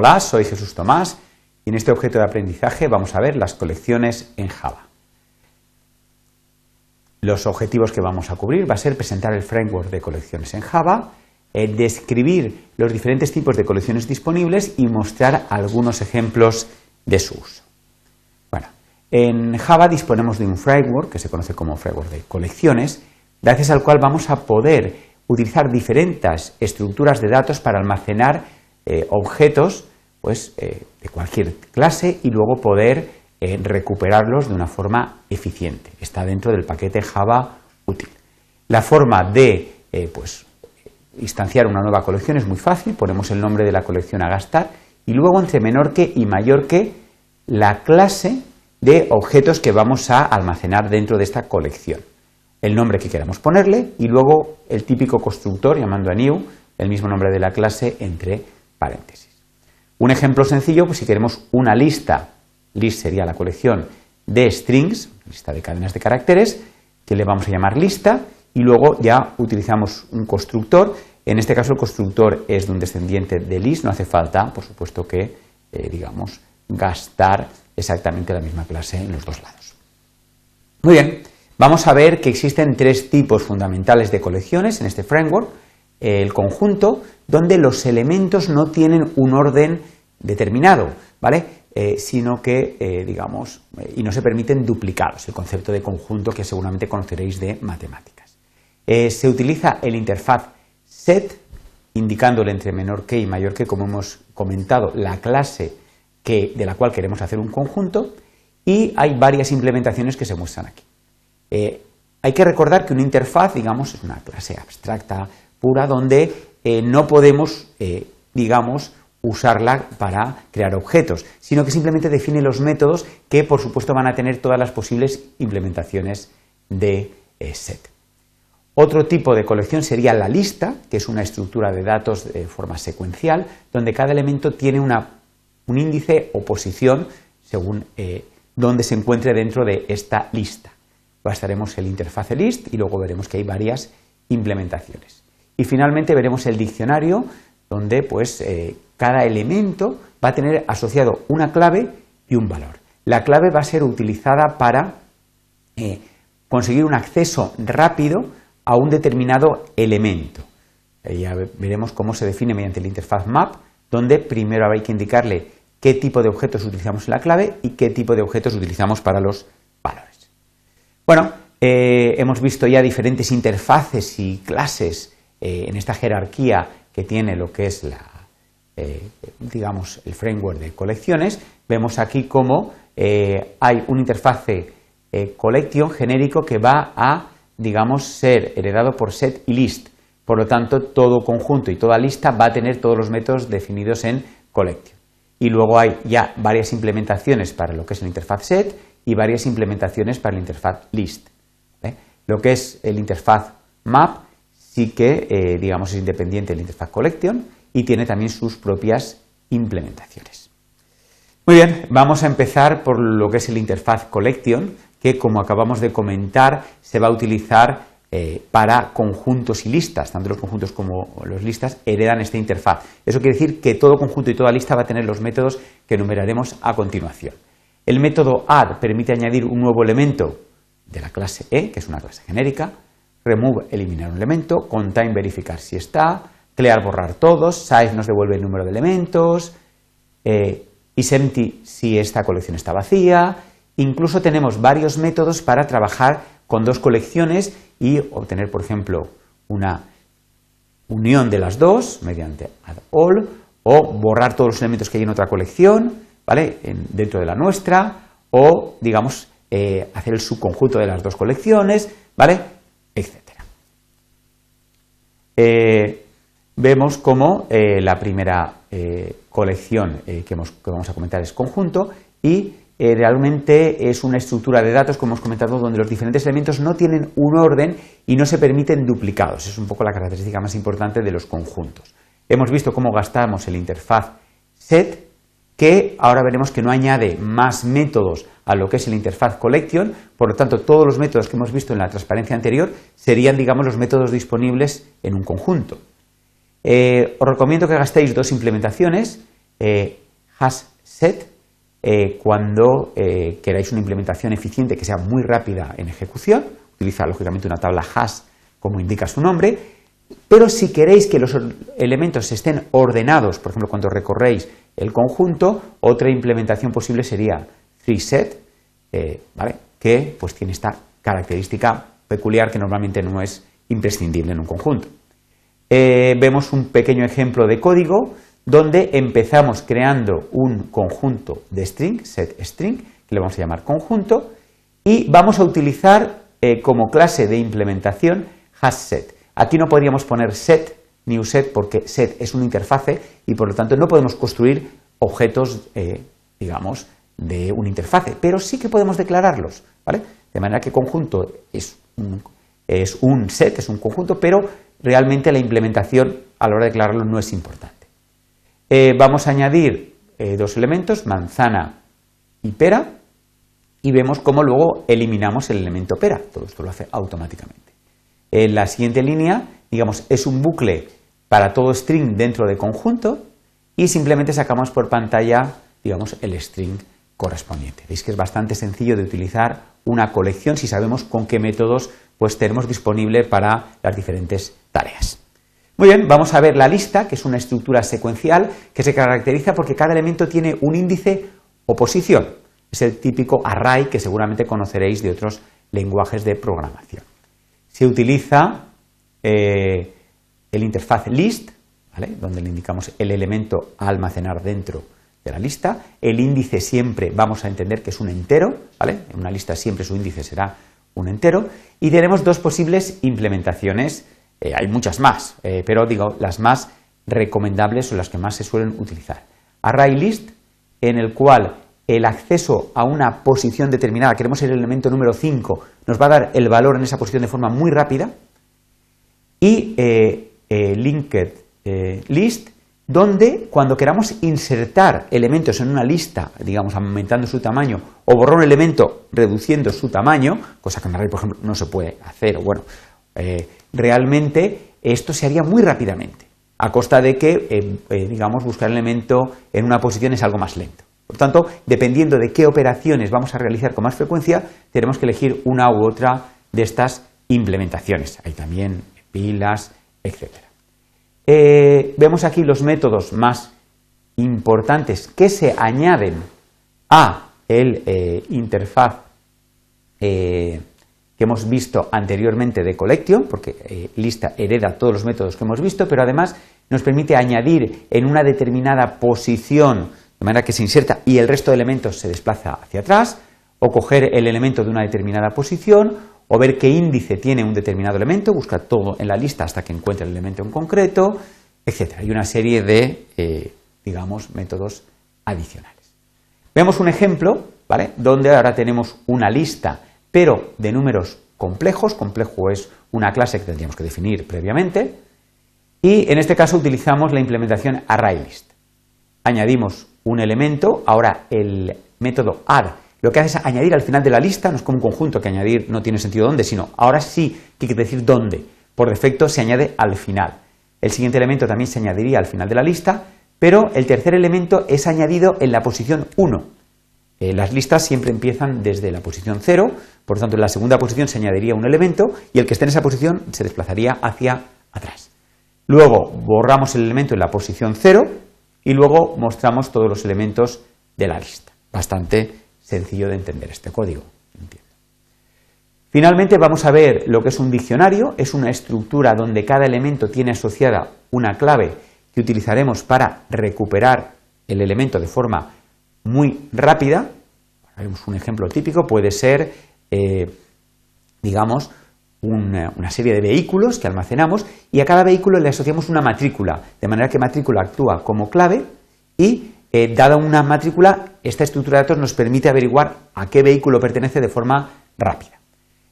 Hola, soy Jesús Tomás y en este objeto de aprendizaje vamos a ver las colecciones en Java. Los objetivos que vamos a cubrir va a ser presentar el framework de colecciones en Java, eh, describir los diferentes tipos de colecciones disponibles y mostrar algunos ejemplos de su uso. Bueno, en Java disponemos de un framework que se conoce como framework de colecciones, gracias al cual vamos a poder utilizar diferentes estructuras de datos para almacenar eh, objetos pues, eh, de cualquier clase y luego poder eh, recuperarlos de una forma eficiente. Está dentro del paquete Java útil. La forma de pues, instanciar una nueva colección es muy fácil. Ponemos el nombre de la colección a gastar y luego entre menor que y mayor que la clase de objetos que vamos a almacenar dentro de esta colección. El nombre que queramos ponerle y luego el típico constructor llamando a new, el mismo nombre de la clase entre paréntesis. Un ejemplo sencillo, pues si queremos una lista, list sería la colección de strings, lista de cadenas de caracteres, que le vamos a llamar lista, y luego ya utilizamos un constructor. En este caso el constructor es de un descendiente de list, no hace falta, por supuesto, que, eh, digamos, gastar exactamente la misma clase en los dos lados. Muy bien, vamos a ver que existen tres tipos fundamentales de colecciones en este framework el conjunto donde los elementos no tienen un orden determinado, ¿vale? Eh, sino que, eh, digamos, eh, y no se permiten duplicados, el concepto de conjunto que seguramente conoceréis de matemáticas. se utiliza el interfaz set, indicándole entre menor que y mayor que, como hemos comentado, la clase que, de la cual queremos hacer un conjunto, y hay varias implementaciones que se muestran aquí. hay que recordar que una interfaz, digamos, es una clase abstracta, pura donde eh, no podemos, eh, digamos, usarla para crear objetos, sino que simplemente define los métodos que, por supuesto, van a tener todas las posibles implementaciones de eh, set. Otro tipo de colección sería la lista, que es una estructura de datos de forma secuencial, donde cada elemento tiene un índice o posición según donde se encuentre dentro de esta lista. Bastaremos el interfaz list y luego veremos que hay varias implementaciones. Y finalmente veremos el diccionario, donde pues, eh, cada elemento va a tener asociado una clave y un valor. La clave va a ser utilizada para eh, conseguir un acceso rápido a un determinado elemento. ya veremos cómo se define mediante la interfaz map, donde primero hay que indicarle qué tipo de objetos utilizamos en la clave y qué tipo de objetos utilizamos para los valores. Bueno, eh, hemos visto ya diferentes interfaces y clases eh, en esta jerarquía que tiene lo que es la, eh, digamos, el framework de colecciones, vemos aquí cómo eh, hay un interfase collection genérico que va a, digamos, ser heredado por set y list. Por lo tanto, todo conjunto y toda lista va a tener todos los métodos definidos en collection. Y luego hay ya varias implementaciones para lo que es la interfaz set y varias implementaciones para la interfaz list. Lo que es el interfaz map sí que, eh, digamos, es independiente del interfaz collection y tiene también sus propias implementaciones. Muy bien, vamos a empezar por lo que es el interfaz collection, que como acabamos de comentar, se va a utilizar eh, para conjuntos y listas, tanto los conjuntos como los listas heredan esta interfaz. Eso quiere decir que todo conjunto y toda lista va a tener los métodos que enumeraremos a continuación. El método add permite añadir un nuevo elemento de la clase E, que es una clase genérica, remove, eliminar un elemento, contain, verificar si está, clear, borrar todos, size nos devuelve el número de elementos, eh, isempty si esta colección está vacía, incluso tenemos varios métodos para trabajar con dos colecciones y obtener, por ejemplo, una unión de las dos mediante add all o borrar todos los elementos que hay en otra colección, ¿vale? dentro de la nuestra, o, digamos, eh, hacer el subconjunto de las dos colecciones, ¿vale? Eh, vemos como eh, la primera eh, colección que, vamos a comentar es conjunto y realmente es una estructura de datos, como hemos comentado, donde los diferentes elementos no tienen un orden y no se permiten duplicados. Es un poco la característica más importante de los conjuntos. Hemos visto cómo gastamos el interfaz set, que ahora veremos que no añade más métodos a lo que es el interfaz collection, por lo tanto todos los métodos que hemos visto en la transparencia anterior serían, digamos, los métodos disponibles en un conjunto. Eh, os recomiendo que gastéis dos implementaciones, eh, hash set eh, cuando queráis una implementación eficiente que sea muy rápida en ejecución. Utiliza lógicamente una tabla hash como indica su nombre. Pero si queréis que los elementos estén ordenados, por ejemplo, cuando recorréis el conjunto, otra implementación posible sería 3set, ¿vale? que pues, tiene esta característica peculiar que normalmente no es imprescindible en un conjunto. vemos un pequeño ejemplo de código donde empezamos creando un conjunto de string, set string, que le vamos a llamar conjunto, y vamos a utilizar eh, como clase de implementación hasSet. Aquí no podríamos poner set ni uset porque set es una interfase y por lo tanto no podemos construir objetos, eh, digamos, de una interfase, pero sí que podemos declararlos, ¿vale? De manera que conjunto es un, es un set, es un conjunto, pero realmente la implementación a la hora de declararlo no es importante. Eh, vamos a añadir eh, dos elementos, manzana y pera, y vemos cómo luego eliminamos el elemento pera. Todo esto lo hace automáticamente. En la siguiente línea, digamos, es un bucle para todo string dentro de conjunto y simplemente sacamos por pantalla, digamos, el string correspondiente. Veis que es bastante sencillo de utilizar una colección si sabemos con qué métodos pues tenemos disponible para las diferentes tareas. Muy bien, vamos a ver la lista, que es una estructura secuencial que se caracteriza porque cada elemento tiene un índice o posición. Es el típico array que seguramente conoceréis de otros lenguajes de programación. Se utiliza eh, el interfaz list, donde le indicamos el elemento a almacenar dentro de la lista. El índice siempre vamos a entender que es un entero, ¿vale? En una lista siempre su índice será un entero. Y tenemos dos posibles implementaciones eh, hay muchas más, eh, pero digo, las más recomendables son las que más se suelen utilizar. Array list, en el cual el acceso a una posición determinada, queremos el elemento número 5, nos va a dar el valor en esa posición de forma muy rápida. Y eh, linked list, donde cuando queramos insertar elementos en una lista, digamos, aumentando su tamaño, o borrar un elemento reduciendo su tamaño, cosa que en Array, por ejemplo, no se puede hacer, o bueno, realmente esto se haría muy rápidamente, a costa de que, eh, eh, digamos, buscar el elemento en una posición es algo más lento. Por tanto, dependiendo de qué operaciones vamos a realizar con más frecuencia, tenemos que elegir una u otra de estas implementaciones. Hay también pilas, etc. Eh, vemos aquí los métodos más importantes que se añaden a el interfaz que hemos visto anteriormente de Collection, porque eh, lista hereda todos los métodos que hemos visto, pero además nos permite añadir en una determinada posición, de manera que se inserta y el resto de elementos se desplaza hacia atrás, o coger el elemento de una determinada posición, o ver qué índice tiene un determinado elemento, buscar todo en la lista hasta que encuentre el elemento en concreto, etc. Hay una serie de, eh, digamos, métodos adicionales. Vemos un ejemplo, ¿vale? Donde ahora tenemos una lista pero de números complejos. Complejo es una clase que tendríamos que definir previamente. Y en este caso utilizamos la implementación ArrayList. Añadimos un elemento, ahora el método add lo que hace es añadir al final de la lista, no es como un conjunto que añadir no tiene sentido dónde, sino ahora sí que quiere decir dónde. Por defecto se añade al final. El siguiente elemento también se añadiría al final de la lista, pero el tercer elemento es añadido en la posición 1. Eh, las listas siempre empiezan desde la posición 0, por lo tanto en la segunda posición se añadiría un elemento y el que esté en esa posición se desplazaría hacia atrás. Luego borramos el elemento en la posición 0 y luego mostramos todos los elementos de la lista. Bastante sencillo de entender este código. Finalmente vamos a ver lo que es un diccionario. Es una estructura donde cada elemento tiene asociada una clave que utilizaremos para recuperar el elemento de forma muy rápida. Haremos un ejemplo típico, puede ser, eh, digamos, una, serie de vehículos que almacenamos y a cada vehículo le asociamos una matrícula, de manera que matrícula actúa como clave y, eh, dada una matrícula, esta estructura de datos nos permite averiguar a qué vehículo pertenece de forma rápida.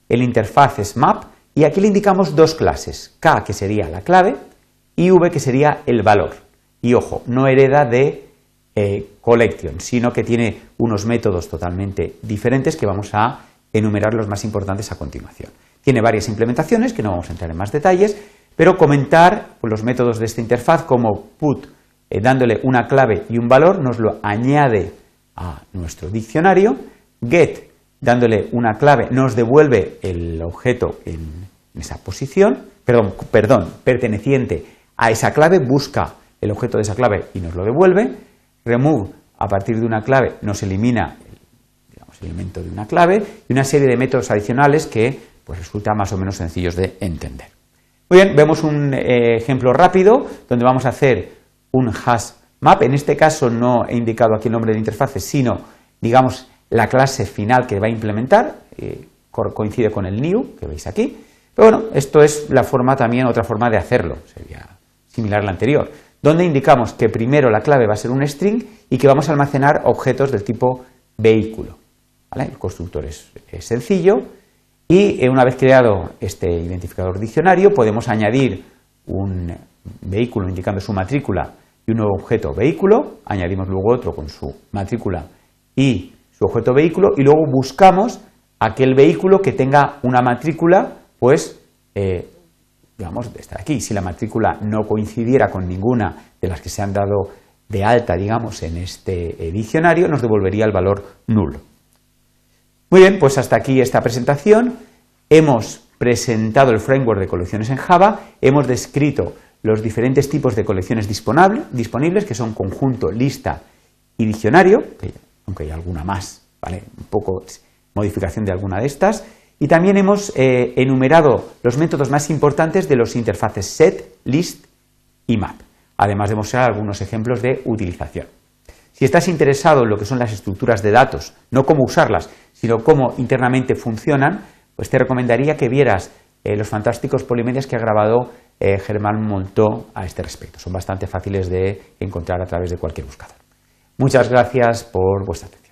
El interfaz es map y aquí le indicamos dos clases, K que sería la clave y V que sería el valor. Y ojo, no hereda de eh, collection, sino que tiene unos métodos totalmente diferentes que vamos a enumerar los más importantes a continuación. Tiene varias implementaciones, que no vamos a entrar en más detalles, pero comentar los métodos de esta interfaz como put eh, dándole una clave y un valor, nos lo añade a nuestro diccionario. Get, dándole una clave, nos devuelve el objeto en, esa posición, perdón, perdón, perteneciente a esa clave, busca el objeto de esa clave y nos lo devuelve. Remove, a partir de una clave, nos elimina el elemento de una clave y una serie de métodos adicionales que pues, resultan más o menos sencillos de entender. Muy bien, vemos un eh, ejemplo rápido donde vamos a hacer un hash map. En este caso no he indicado aquí el nombre de interfaz, sino, digamos, la clase final que va a implementar. Eh, coincide con el new que veis aquí. Pero bueno, esto es la forma también, otra forma de hacerlo. Sería similar a la anterior. Donde indicamos que primero la clave va a ser un string y que vamos a almacenar objetos del tipo vehículo. El constructor es sencillo y eh, una vez creado este identificador diccionario, podemos añadir un vehículo indicando su matrícula y un nuevo objeto vehículo, añadimos luego otro con su matrícula y su objeto vehículo, y luego buscamos aquel vehículo que tenga una matrícula, pues, eh, digamos, estar aquí. Si la matrícula no coincidiera con ninguna de las que se han dado de alta, digamos, en este eh, diccionario, nos devolvería el valor nulo. Muy bien, pues hasta aquí esta presentación. Hemos presentado el framework de colecciones en Java, hemos descrito los diferentes tipos de colecciones disponibles, que son conjunto, lista y diccionario, aunque hay alguna más, ¿vale? Un poco modificación de alguna de estas. Y también hemos eh, enumerado los métodos más importantes de los interfaces set, list y map, además de mostrar algunos ejemplos de utilización. Si estás interesado en lo que son las estructuras de datos, no cómo usarlas, sino cómo internamente funcionan, pues te recomendaría que vieras eh, los fantásticos polimedias que ha grabado eh, Germán Montó a este respecto. Son bastante fáciles de encontrar a través de cualquier buscador. Muchas gracias por vuestra atención.